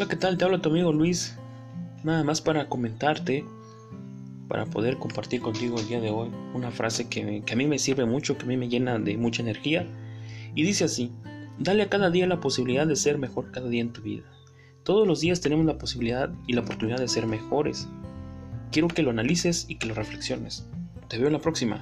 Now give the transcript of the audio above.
Hola, ¿qué tal? Te habla tu amigo Luis. Nada más para comentarte, para poder compartir contigo el día de hoy, una frase que, que, a mí me sirve mucho, que a mí me llena de mucha energía. Y dice así, dale a cada día la posibilidad de ser mejor cada día en tu vida. Todos los días tenemos la posibilidad y la oportunidad de ser mejores. Quiero que lo analices y que lo reflexiones. Te veo en la próxima.